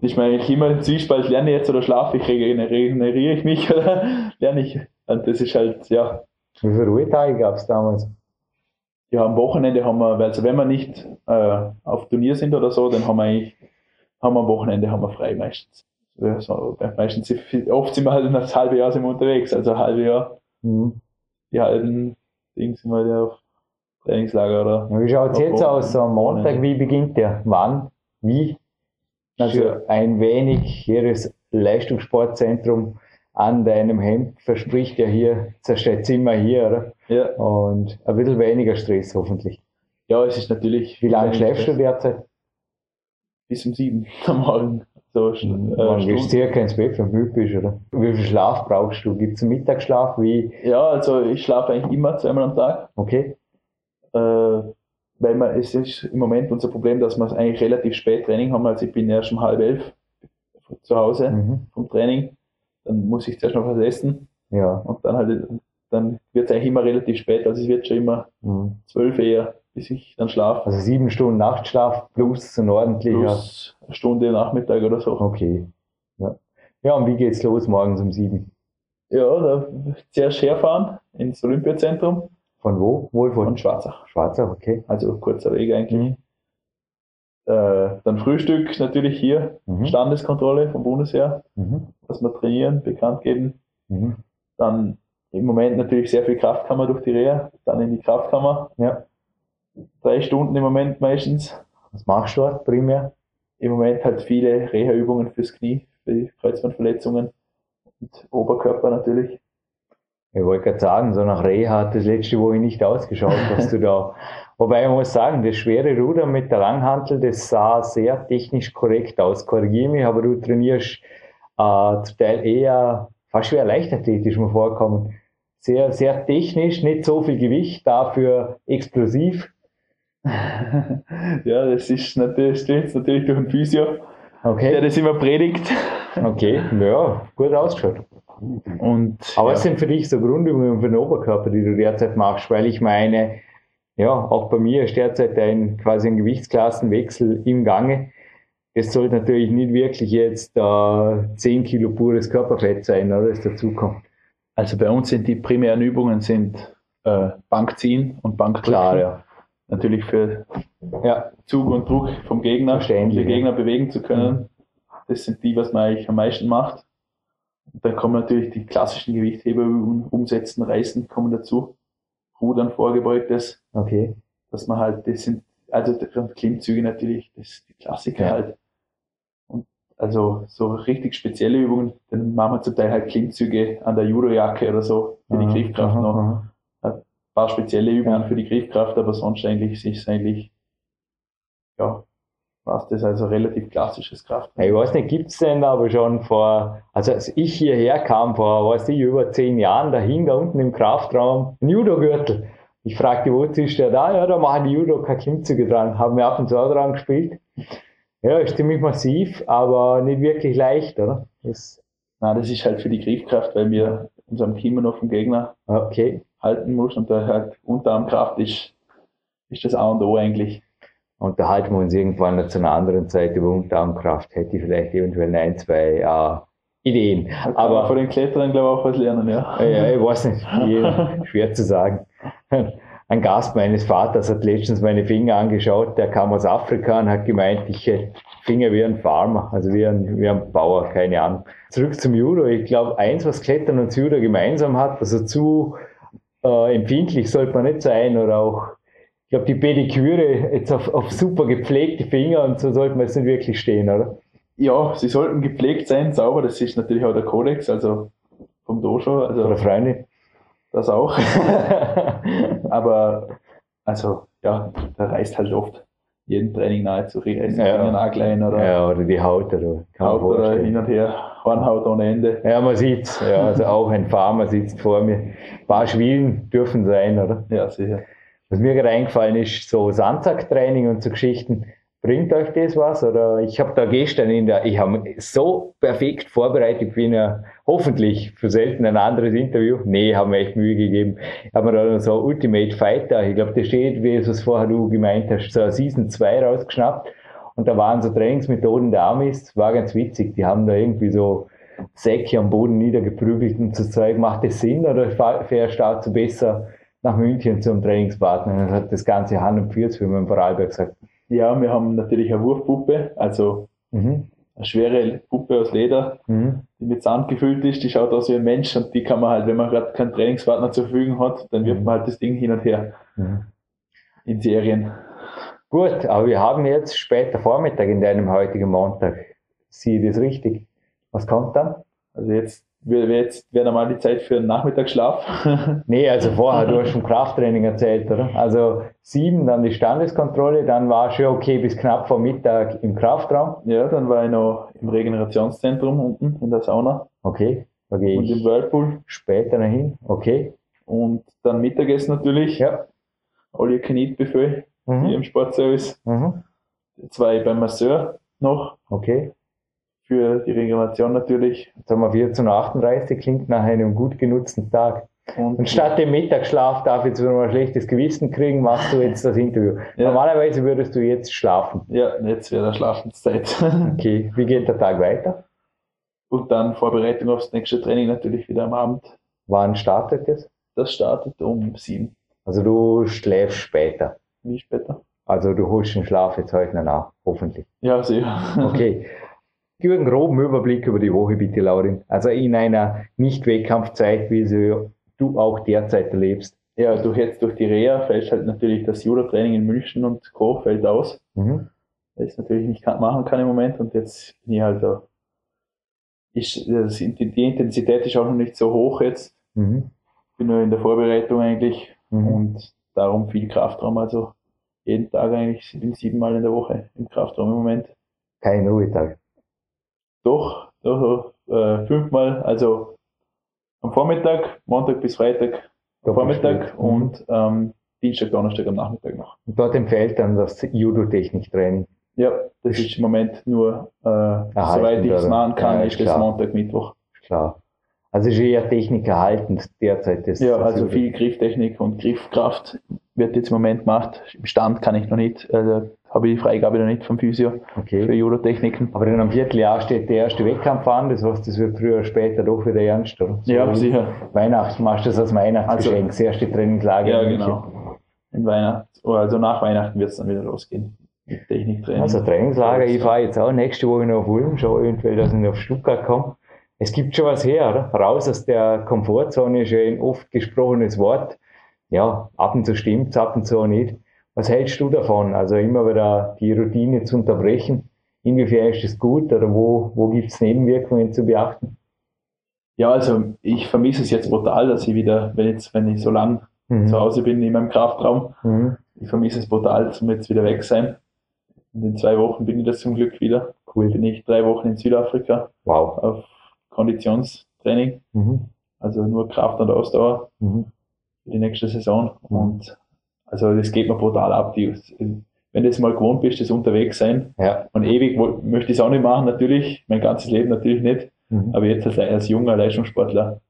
ich meine, ich immer im Zwiespalt lerne jetzt oder schlafe ich, regeneriere ich mich oder lerne ich. Und das ist halt, ja, Wie viele Ruhetage gab es damals? Ja, am Wochenende haben wir, also wenn wir nicht äh, auf Turnier sind oder so, dann haben wir eigentlich, haben wir am Wochenende haben wir frei meistens. Ja, so, meistens, oft sind wir halt das halbe Jahr sind wir unterwegs, also ein halbes Jahr, Mhm. die halben Dings sind wir ja auf Trainingslager oder. Ja, Wie schaut es jetzt aus? Am Montag, wie beginnt der? Wann? Wie? Also- Also ein wenig jedes Leistungssportzentrum an deinem Hemd verspricht ja hier, zerstört immer hier, oder? Ja, Und ein bisschen weniger Stress hoffentlich. ja, es ist natürlich. Wie lange schläfst du derzeit? Bis um sieben am Morgen. So, äh, Wann gehst du Stunden. circa ins Bett, wenn du bist, oder? Wie viel Schlaf brauchst du? Gibt es einen Mittagsschlaf? Wie? Ja, also ich schlafe eigentlich immer zweimal am Tag, Okay. äh, weil man, es ist im Moment unser Problem, dass wir eigentlich relativ spät Training haben. Also ich bin erst um halb elf zu Hause Mhm. vom Training. Dann muss ich zuerst noch was essen Ja. und dann halt, dann wird es eigentlich immer relativ spät. Also es wird schon immer Mhm. zwölf eher, bis ich dann schlafe. Also sieben Stunden Nachtschlaf plus ein ordentlicher. Plus eine Stunde Nachmittag oder so. Okay. Ja. ja, und wie geht's los morgens um sieben? Ja, da zuerst herfahren ins Olympiazentrum Von wo? Wohl von von Schwarzach. Schwarzach, okay. Also kurzer Weg eigentlich. Mhm. Äh, dann Frühstück natürlich hier, Mhm. Standeskontrolle vom Bundesheer, Mhm. dass wir trainieren, bekannt geben. Mhm. Dann im Moment natürlich sehr viel Kraftkammer durch die Reha, dann in die Kraftkammer. Ja. Drei Stunden im Moment meistens. Was machst du dort primär? Im Moment halt viele Reha-Übungen fürs Knie, für die Kreuzbandverletzungen und Oberkörper natürlich. Ich wollte gerade sagen, so nach Reha hat das letzte Woche nicht ausgeschaut, was du da. Wobei ich muss sagen, das schwere Rudern mit der Langhantel, das sah sehr technisch korrekt aus. Korrigiere mich, aber du trainierst äh, zum Teil eher fast schwer leichtathletisch mir vorkommen. Sehr, sehr technisch, nicht so viel Gewicht, dafür explosiv. ja, das ist natürlich, ist natürlich durch den Physio, der Okay, das immer predigt. okay, ja, gut ausgeschaut. Und Aber ja. was sind für dich so Grundübungen für den Oberkörper, die du derzeit machst? Weil ich meine, ja, auch bei mir ist derzeit ein quasi ein Gewichtsklassenwechsel im Gange. Es sollte natürlich nicht wirklich jetzt äh, 10 Kilo pures Körperfett sein, oder? Das dazukommt. Also bei uns sind die primären Übungen sind äh, Bankziehen und Bankdrücken. Klar, ja. Natürlich für Ja, Zug und Druck vom Gegner, den Gegner bewegen zu können. Das sind die, was man eigentlich am meisten macht. Und dann kommen natürlich die klassischen Gewichtheberübungen, Umsetzen, Reißen kommen dazu. Rudern, Vorgebeugtes, okay. dass man halt, das sind, also Klimmzüge natürlich, das ist die Klassiker Ja. halt. Und also so richtig spezielle Übungen, dann machen wir zum Teil halt Klimmzüge an der Judojacke oder so für die Griffkraft noch. aha. Ein paar spezielle Übungen Ja. für die Griffkraft, aber sonst eigentlich ist es eigentlich ja, war das also relativ klassisches Ich Krafttraining. weiß nicht, gibt es denn aber schon vor, also als ich hierher kam, vor, weiß ich, über zehn Jahren, da hing da unten im Kraftraum ein Judo-Gürtel. Ich fragte, wo ist der da? Ja, da machen die Judoka Klimmzüge dran. Haben wir ab und zu auch dran gespielt. Ja, ist ziemlich massiv, aber nicht wirklich leicht, oder? Das, Na, das ist halt für die Griffkraft, weil wir unserem Team noch vom Gegner okay. halten muss und da halt Unterarmkraft ist, ist das A und O eigentlich. Unterhalten wir uns irgendwann zu einer anderen Zeit über Unterarmkraft. Hätte ich vielleicht eventuell ein, zwei Ideen. Aber Aber von den Klettern glaube ich auch was lernen, ja. Ja, ich weiß nicht, schwer zu sagen. Ein Gast meines Vaters hat letztens meine Finger angeschaut, der kam aus Afrika und hat gemeint, ich hätte Finger wie ein Farmer, also wie ein, wie ein Bauer, keine Ahnung. Zurück zum Judo. Ich glaube, eins, was Klettern und Judo gemeinsam hat, also zu äh, empfindlich sollte man nicht sein oder auch, ich glaube, die Pediküre jetzt auf, auf super gepflegte Finger und so sollte man jetzt nicht wirklich stehen, oder? Ja, sie sollten gepflegt sein, sauber, das ist natürlich auch der Kodex, also vom Dojo, also Oder Freunde? das auch. Aber also ja, da reißt halt oft jeden Training nahezu reißt Ja. ja. Nagel ein oder Ja, oder die Haut, oder Haut oder hin und her, Hornhaut ohne Ende. Ja, man sieht's. Ja, also auch ein Farmer sitzt vor mir. Ein paar Schwielen dürfen sein, oder? Ja, sicher. Was mir gerade eingefallen ist, so Sandsacktraining und so Geschichten. Bringt euch das was? Oder ich habe da gestern in der, ich habe so perfekt vorbereitet wie eine, hoffentlich für selten ein anderes Interview. Nee, haben mir echt Mühe gegeben. Ich habe mir da so Ultimate Fighter, ich glaube, da steht, wie es was vorher du gemeint hast, so Season 2 rausgeschnappt. Und da waren so Trainingsmethoden der Amis, war ganz witzig. Die haben da irgendwie so Säcke am Boden niedergeprügelt und so Zeug. Macht das Sinn oder fährst du besser nach München zum Trainingspartner? Und dann hat das Ganze Hand und Fuß für meinen Vorarlberg gesagt. Ja, wir haben natürlich eine Wurfpuppe, also Mhm. eine schwere Puppe aus Leder, Mhm. die mit Sand gefüllt ist, die schaut aus wie ein Mensch und die kann man halt, wenn man gerade keinen Trainingspartner zur Verfügung hat, dann wirft Mhm. man halt das Ding hin und her Mhm. in Serien. Gut, aber wir haben jetzt später Vormittag in deinem heutigen Montag. Sieh das richtig? Was kommt dann? Also jetzt wäre jetzt wäre normal die Zeit für einen Nachmittagsschlaf. Nee, also vorher, du hast vom Krafttraining erzählt, oder? Also sieben, dann die Standeskontrolle, dann war schon okay bis knapp vor Mittag im Kraftraum. ja, dann war ich noch im Regenerationszentrum unten in der Sauna Okay, da gehe und im ich Whirlpool später noch hin. Okay, und dann Mittagessen natürlich. ja. All you can eat Buffet hier Mhm. im Sportservice. Mhm. Zwei beim Masseur noch Okay, für die Regeneration natürlich. jetzt haben wir 14.38 Uhr, klingt nach einem gut genutzten Tag. Und statt dem Mittagsschlaf darf ich jetzt wieder mal ein schlechtes Gewissen kriegen, machst du jetzt das Interview. Ja. Normalerweise würdest du jetzt schlafen. ja, jetzt wäre der Schlafenszeit. Okay, wie geht der Tag weiter? Und dann Vorbereitung aufs nächste Training natürlich wieder am Abend. Wann startet es? Das startet um sieben. Also du schläfst später. Wie später? Also du holst den Schlaf jetzt heute nach, hoffentlich. Ja, sicher. Okay. Gib einen groben Überblick über die Woche bitte, Laurin. Also in einer Nicht-Wettkampfzeit, wie sie du auch derzeit erlebst. Ja, durch jetzt durch die Reha fällt halt natürlich das Judo-Training in München und Co. fällt aus. Mhm. weil ich es natürlich nicht machen kann im Moment und jetzt bin ich halt da. Ich, das, die Intensität ist auch noch nicht so hoch jetzt. Mhm. Bin nur in der Vorbereitung eigentlich Mhm. und darum viel Kraftraum. Also jeden Tag eigentlich, ich bin siebenmal in der Woche im Kraftraum im Moment. Kein Ruhetag. Doch, doch äh, fünfmal, also am Vormittag, Montag bis Freitag am Vormittag Doppelspiel. und ähm, Dienstag, Donnerstag am Nachmittag noch. Und dort empfiehlt dann das Judo-Technik-Training. Ja, das ist im Moment nur, äh, soweit ich es machen kann, Ja, ist klar. das Montag, Mittwoch. Klar. Also ist eher technikerhaltend derzeit. Das, Ja, das also viel Grifftechnik und Griffkraft wird jetzt im Moment gemacht. Im Stand kann ich noch nicht, also habe ich die Freigabe noch nicht vom Physio für Okay. Judo-Techniken. Aber in einem Vierteljahr steht der erste Wettkampf an. Das heißt, das wird früher oder später doch wieder ernst, oder? So Ja, sicher. Weihnachten machst du das als Weihnachtsgeschenk. Das erste Trainingslager. Ja, genau. In Weihnachten, oder also nach Weihnachten wird es dann wieder losgehen Techniktraining. Also Trainingslager, ich fahre jetzt auch nächste Woche noch auf Ulm, schau eventuell, dass ich noch auf Stuttgart komme. Es gibt schon was her, oder? Raus aus der Komfortzone ist ja ein oft gesprochenes Wort. Ja, ab und zu stimmt's, ab und zu nicht. Was hältst du davon? Also immer wieder die Routine zu unterbrechen. Inwiefern ist das gut oder wo, wo gibt's Nebenwirkungen zu beachten? Ja, also ich vermisse es jetzt brutal, dass ich wieder, wenn jetzt, wenn ich so lang Mhm. zu Hause bin in meinem Kraftraum, Mhm. ich vermisse es brutal, dass wir jetzt wieder weg sein. Und in zwei Wochen bin ich das zum Glück wieder. Cool. Bin ich drei Wochen in Südafrika Wow. auf Konditionstraining, Mhm. also nur Kraft und Ausdauer Mhm. für die nächste Saison. Mhm. Und also das geht mir brutal ab. Die, wenn du jetzt mal gewohnt bist, das unterwegs sein, Ja. und ewig möchte ich es auch nicht machen, natürlich, mein ganzes Leben natürlich nicht, Mhm. aber jetzt als, als junger Leistungssportler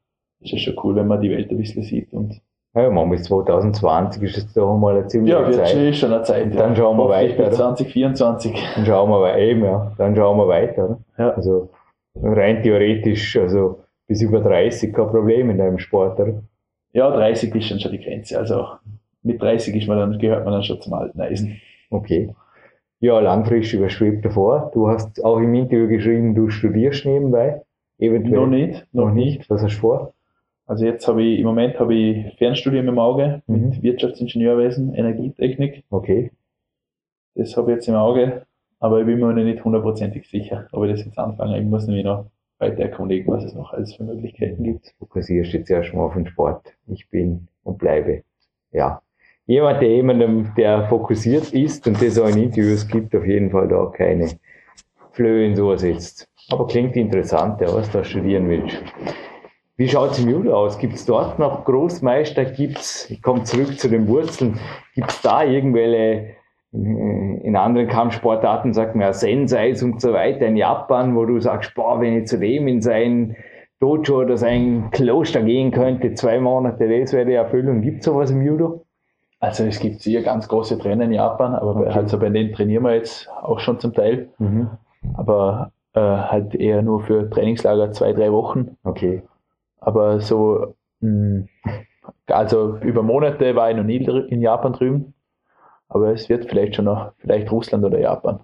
ist es schon cool, wenn man die Welt ein bisschen sieht. Und Ja, man, bis 2020 ist es doch mal eine ziemliche ja, Zeit. schon, ist schon eine Zeit. Dann schauen wir weiter, bis oder? 2024. Dann schauen wir weiter, eben, ja. Dann schauen wir weiter. Oder? Ja. Also rein theoretisch, also bis über 30 kein Problem in deinem Sport, oder? Ja, 30 ist dann schon die Grenze. Also mit 30 ist man dann, gehört man dann schon zum alten Eisen. Okay. Ja, langfristig, was schwebt davor? Du hast auch im Interview geschrieben, du studierst nebenbei. Eventuell. Noch nicht, noch nicht. Was hast du vor? Also jetzt habe ich, im Moment habe ich Fernstudium im Auge Mhm. mit Wirtschaftsingenieurwesen, Energietechnik. Okay. Das habe ich jetzt im Auge, aber ich bin mir noch nicht hundertprozentig sicher, ob ich das jetzt anfange. Ich muss nämlich noch weiter erkundigen, was es noch alles für Möglichkeiten gibt. Fokussierst jetzt erstmal auf den Sport. Ich bin und bleibe. Ja. Jemand, der jemandem, der fokussiert ist und das auch in Interviews gibt, auf jeden Fall da keine Flöhe in so sitzt. Aber klingt interessant, ja, was da studieren willst. Wie schaut es im Judo aus? Gibt es dort noch Großmeister? Gibt's, ich komme zurück zu den Wurzeln, gibt es da irgendwelche in in anderen Kampfsportarten sagt man ja Senseis und so weiter in Japan, wo du sagst, boah, wenn ich zu dem in sein Dojo oder sein Kloster gehen könnte, zwei Monate, das wäre die Erfüllung. Gibt es sowas im Judo? Also es gibt sicher ganz große Trainer in Japan, aber bei, Okay. also bei denen trainieren wir jetzt auch schon zum Teil, Mhm. aber äh, halt eher nur für Trainingslager zwei, drei Wochen. Okay. Aber so, mh, also über Monate war ich noch nie in Japan drüben, aber es wird vielleicht schon noch, vielleicht Russland oder Japan.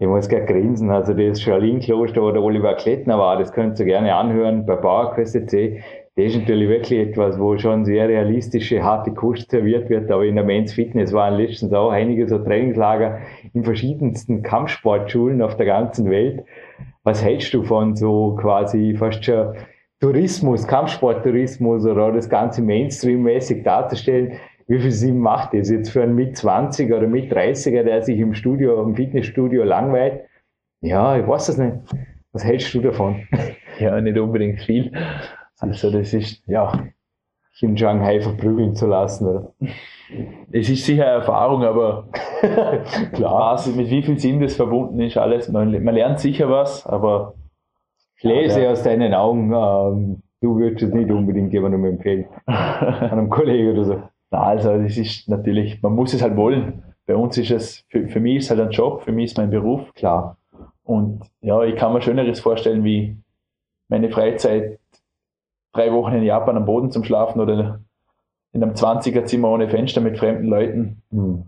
Ich muss gerade grinsen, also das Shaolin-Kloster, wo der Oliver Klettner war, das könnt ihr gerne anhören bei PowerQuest.c. Das ist natürlich wirklich etwas, wo schon sehr realistische, harte Kost serviert wird, aber in der Men's Fitness waren letztens auch einige so Trainingslager in verschiedensten Kampfsportschulen auf der ganzen Welt. Was hältst du von so quasi fast schon Tourismus, Kampfsporttourismus oder das Ganze Mainstream-mäßig darzustellen? Wie viel Sinn macht das jetzt für einen mit 20 oder mit 30er, der sich im Studio, im Fitnessstudio langweilt? Ja, ich weiß es nicht. Was hältst du davon? Ja, nicht unbedingt viel. Also das ist, ja, in Shanghai verprügeln zu lassen, oder? es ist sicher eine Erfahrung, aber Klar. was, mit wie viel Sinn das verbunden ist, alles. Man, man lernt sicher was, aber Ich lese Ja, aus deinen Augen, ähm, du würdest es nicht unbedingt jemandem empfehlen. Einem Kollegen oder so. Na, also das ist natürlich, man muss es halt wollen. Bei uns ist es, für, für mich ist es halt ein Job, für mich ist mein Beruf. Klar. Und ja, ich kann mir Schöneres vorstellen, wie meine Freizeit drei Wochen in Japan am Boden zum Schlafen oder in einem 20er Zimmer ohne Fenster mit fremden Leuten. Hm.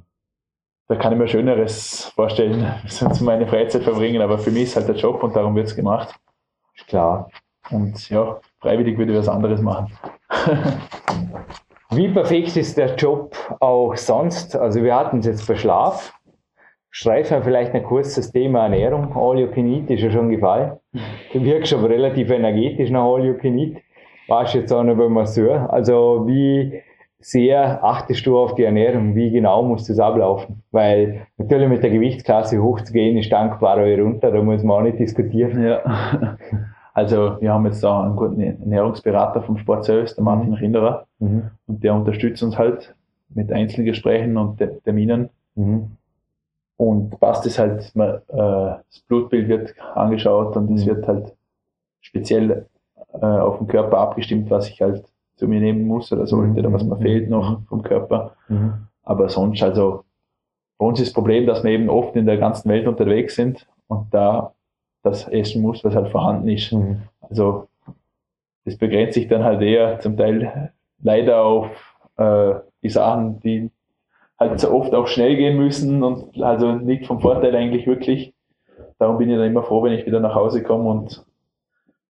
Da kann ich mir Schöneres vorstellen, sonst meine Freizeit verbringen. Aber für mich ist halt der Job und darum wird es gemacht. Ist klar. Und ja, freiwillig würde ich was anderes machen. Wie perfekt ist der Job auch sonst? Also wir hatten es jetzt bei Schlaf. Streifen wir vielleicht ein kurzes Thema Ernährung. All you can eat ist ja schon gefallen. Du wirkst aber relativ energetisch nach All you can eat. Warst jetzt auch noch beim Masseur. Also wie sehr achtest du auf die Ernährung? Wie genau muss das ablaufen? Weil natürlich mit der Gewichtsklasse hochzugehen ist dankbar oder runter. Da muss man auch nicht diskutieren. Ja. Also wir haben jetzt da einen guten Ernährungsberater vom Sport selbst, der Martin Rinderer. Mhm. Und der unterstützt uns halt mit Einzelgesprächen und Te- Terminen. Mhm. Und passt es halt, man, äh, das Blutbild wird angeschaut und es Mhm. wird halt speziell äh, auf den Körper abgestimmt, was ich halt zu mir nehmen muss oder sollte oder was mir Mhm. fehlt noch vom Körper. Mhm. Aber sonst, also bei uns ist das Problem, dass wir eben oft in der ganzen Welt unterwegs sind und da das essen muss, was halt vorhanden ist. Mhm. Also das begrenzt sich dann halt eher zum Teil leider auf äh, die Sachen, die halt so oft auch schnell gehen müssen und also nicht vom Vorteil eigentlich wirklich. Darum bin ich dann immer froh, wenn ich wieder nach Hause komme und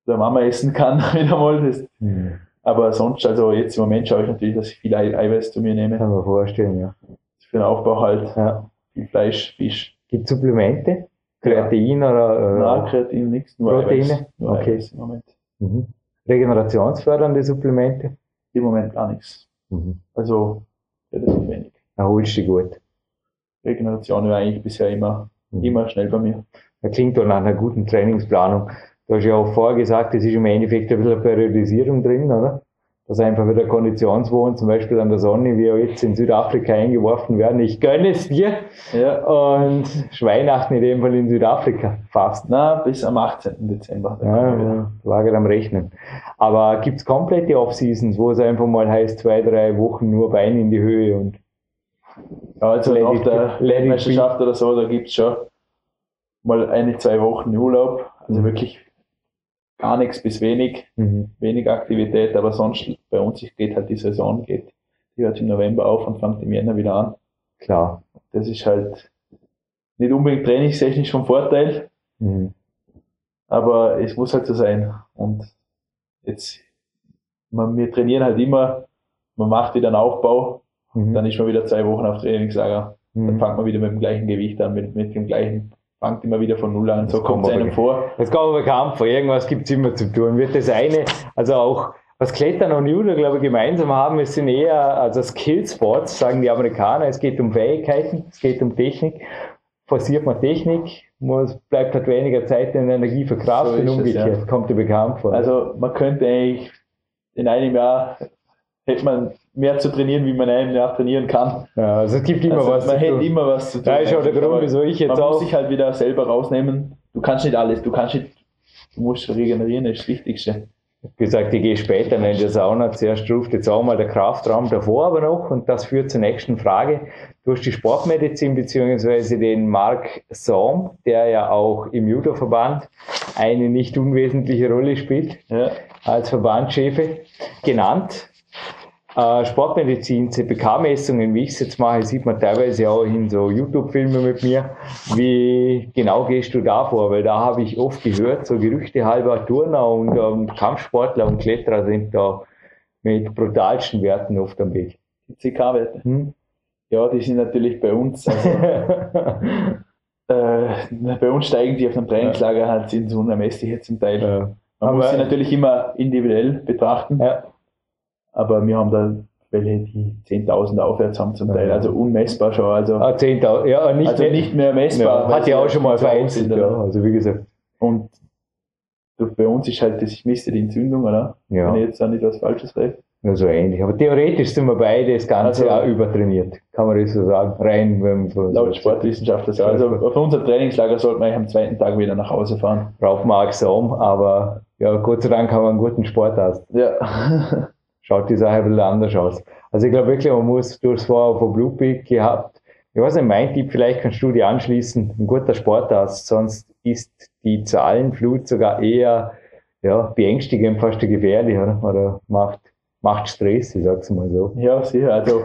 der Mama essen kann wieder mal. Das, Mhm. aber sonst, also jetzt im Moment schaue ich natürlich, dass ich viel Ei Eiweiß zu mir nehme. Kann man vorstellen, ja. Für den Aufbau halt ja. viel Fleisch, Fisch. Gibt es Supplemente? Kreatin oder äh, Nein, Kreatin, nichts, nur Proteine? Eiweiß. Nur Okay. Eiweiß im Moment. mhm. regenerationsfördernde Supplemente? Im Moment gar nichts. Mhm. Also relativ wenig. Erholst dich gut. Regeneration war eigentlich bisher immer, Mhm. immer schnell bei mir. Das klingt doch nach einer guten Trainingsplanung. Du hast ja auch vorher gesagt, es ist im Endeffekt ein bisschen eine Periodisierung drin, oder? Dass einfach wieder Konditionswochen, zum Beispiel an der Sonne, wie auch jetzt in Südafrika eingeworfen werden. Ich gönne es dir. Ja. Und Weihnachten in dem Fall in Südafrika. Fast. Na, bis am 18. Dezember. Ja, ja, war gerade am Rechnen. Aber gibt's komplette Off-Seasons, wo es einfach mal heißt, zwei, drei Wochen nur Beine in die Höhe und Ja, also Let nach it- der. Meisterschaft oder so, da gibt's schon mal eine, zwei Wochen Urlaub. Also Mhm. wirklich gar nichts bis wenig, mhm. wenig Aktivität, aber sonst bei uns geht halt die Saison, geht, die hört im November auf und fängt im Jänner wieder an. klar. Das ist halt nicht unbedingt trainingstechnisch vom Vorteil, Mhm. aber es muss halt so sein. Und jetzt, man, wir trainieren halt immer, man macht wieder einen Aufbau, Mhm. dann ist man wieder zwei Wochen auf Trainingslager. Dann Mhm. fängt man wieder mit dem gleichen Gewicht an, mit, mit dem gleichen, fängt immer wieder von Null an. Das So kommt es kommt einem vor. Es gab aber Kampf, vor irgendwas gibt's immer zu tun. Wird das eine, also auch was Klettern und Judo, glaube ich, gemeinsam haben, es sind eher also Skillsports, sagen die Amerikaner. Es geht um Fähigkeiten, es geht um Technik. Forciert man Technik, muss, bleibt halt weniger Zeit und Energie für Kraft So und ist es, umgekehrt. ja. Kommt dir bekannt vor. Also man könnte eigentlich in einem Jahr hätte man mehr zu trainieren, wie man in einem Jahr trainieren kann. ja, also es gibt immer also was man zu hätte tun. immer was zu tun. Da ist auch der Grund, wieso ich jetzt man auch- muss sich halt wieder selber rausnehmen. Du kannst nicht alles, du kannst nicht, du musst regenerieren, das ist das Wichtigste. gesagt, ich gehe später in die Sauna. Zuerst ruft jetzt auch mal der Kraftraum davor aber noch und das führt zur nächsten Frage. Du hast die Sportmedizin beziehungsweise den Mark Sohm, der ja auch im Judo-Verband eine nicht unwesentliche Rolle spielt Ja. als Verbandschefe, genannt. Äh, Sportmedizin, CPK-Messungen, wie ich es jetzt mache, sieht man teilweise auch in so YouTube-Filmen mit mir. Wie genau gehst du da vor? Weil da habe ich oft gehört, so Gerüchte halber Turner und ähm, Kampfsportler und Kletterer sind da mit brutalsten Werten oft am Weg. Die CK-Werte. Hm? Ja, die sind natürlich bei uns, also, äh, bei uns steigen die auf einem Trainingslager halt ins Unermessliche zum Teil. ja. Man Aber- muss sie natürlich immer individuell betrachten, ja. Aber wir haben da welche, die 10.000 aufwärts haben zum Teil, also unmessbar schon. Also, Ah, 10.000, ja, nicht, also nicht mehr messbar. ja, hat ja sie auch schon mal vereinzelt, ja. Also wie gesagt, Und bei uns ist halt, das ich misste die Entzündung, oder? ja. Wenn ich jetzt da nicht was Falsches sage. Ja, so ähnlich. Aber theoretisch sind wir beide das ganze Also- Jahr übertrainiert. Kann man das so sagen? Rein, wenn man so Laut Sportwissenschaftler. so. Also auf unser Trainingslager sollte man eigentlich am zweiten Tag wieder nach Hause fahren. braucht man auch so, aber ja, Gott sei Dank haben wir einen guten Sportarzt. Ja. Schaut die Sache ein bisschen anders aus. Also ich glaube wirklich, man muss durchs Vorher von Blue Peak gehabt. Ich weiß nicht, mein Tipp, vielleicht kannst du die anschließen. Ein guter Sportarzt, sonst ist die Zahlenflut sogar eher ja, beängstigend, fast gefährlich, oder? Oder macht, macht Stress, ich sag's mal so. ja, sicher. Also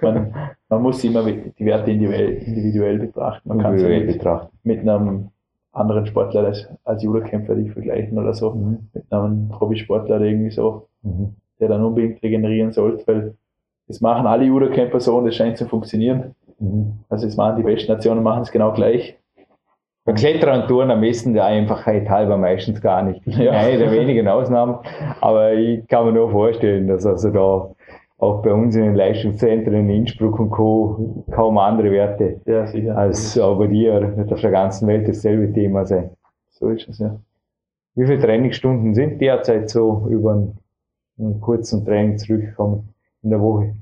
man, man muss immer die Werte individuell, individuell betrachten. Man kann sie betrachten. mit einem anderen Sportler als, als Judokämpfer nicht vergleichen oder so. Mhm. Mit einem Hobbysportler irgendwie so, Mhm. Der dann unbedingt regenerieren sollte, weil das machen alle Judokämpfer so und es scheint zu funktionieren. Mhm. Also es machen die besten Nationen machen es genau gleich. Bei Kletterer und Touren am besten der Einfachheit halber meistens gar nicht. Ja. eine der wenigen Ausnahmen, aber ich kann mir nur vorstellen, dass also da auch bei uns in den Leistungszentren in Innsbruck und Co. kaum andere Werte Ja, sicher. als auch bei dir auf der ganzen Welt dasselbe Thema sein. so ist es ja. Wie viele Trainingsstunden sind derzeit so über einen, einen kurzen Training zurückgekommen in der Woche?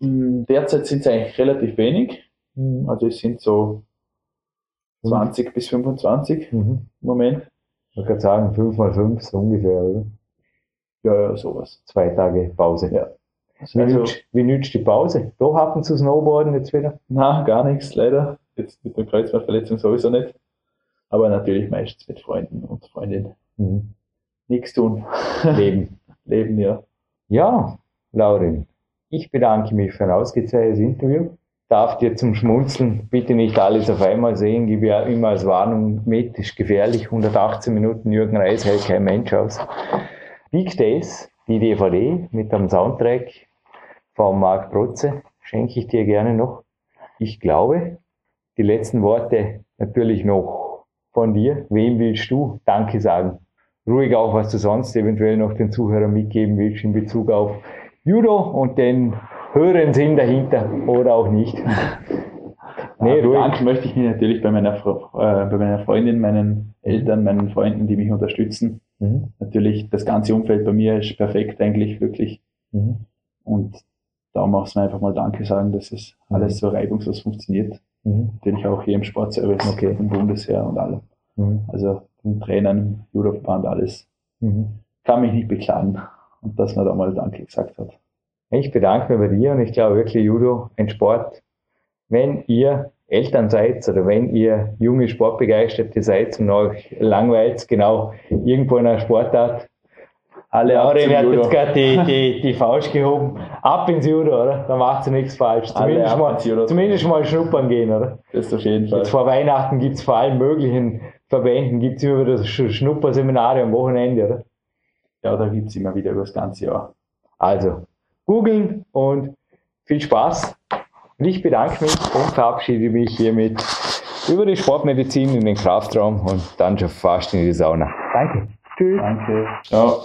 Derzeit sind es eigentlich relativ wenig. Mhm. Also es sind so 20 bis 25 im Mhm. Moment. Man kann sagen, 5 mal 5 so ungefähr, oder? Ja, ja, sowas. Zwei Tage Pause. Ja. Wie, Also, nützt, wie nützt die Pause? Da hatten zu Snowboarden jetzt wieder? na, gar nichts, leider. Jetzt mit der Kreuzbandverletzung sowieso nicht. Aber natürlich meistens mit Freunden und Freundinnen. Mhm. Nichts tun. Leben. Leben, ja. Ja, Laurin, ich bedanke mich für ein ausgezeichnetes Interview. Darf dir zum Schmunzeln bitte nicht alles auf einmal sehen, gebe ja immer als Warnung mit, gefährlich. 118 Minuten Jürgen Reis hält kein Mensch aus. Big Days, die DVD mit einem Soundtrack von Marc Protze, schenke ich dir gerne noch. Ich glaube, die letzten Worte natürlich noch von dir. Wem willst du Danke sagen? Ruhig auch, was du sonst eventuell noch den Zuhörern mitgeben willst in Bezug auf Judo und den höheren Sinn dahinter oder auch nicht. Nee, ja, bedanken möchte ich mich natürlich bei meiner, äh, bei meiner Freundin, meinen Eltern, meinen Freunden, die mich unterstützen. Mhm. Natürlich, das ganze Umfeld bei mir ist perfekt eigentlich, wirklich. Mhm. Und da muss man einfach mal Danke sagen, dass es mhm. alles so reibungslos funktioniert. Mhm. Natürlich auch hier im Sportservice, okay. im Bundesheer und allem. Mhm. Also Trainern, Judoverband, alles. Mhm. Kann mich nicht beklagen. Und dass man da mal Danke gesagt hat. Ich bedanke mich bei dir und ich glaube wirklich, Judo, ein Sport, wenn ihr Eltern seid oder wenn ihr junge Sportbegeisterte seid und euch langweilt, genau irgendwo in einer Sportart, alle Aure hat jetzt gerade die, die, die Faust gehoben. Ab ins Judo, oder? Da macht sie nichts falsch. Zumindest mal, zumindest mal schnuppern gehen, oder? Das ist auf jeden Fall. Jetzt vor Weihnachten gibt es vor allen möglichen Verbänden gibt's immer wieder Schnupperseminare am Wochenende, oder? Ja, da gibt es immer wieder über das ganze Jahr. Also, googeln und viel Spaß. Und ich bedanke mich und verabschiede mich hiermit über die Sportmedizin in den Kraftraum und dann schon fast in die Sauna. Danke. Tschüss. Danke. Ciao.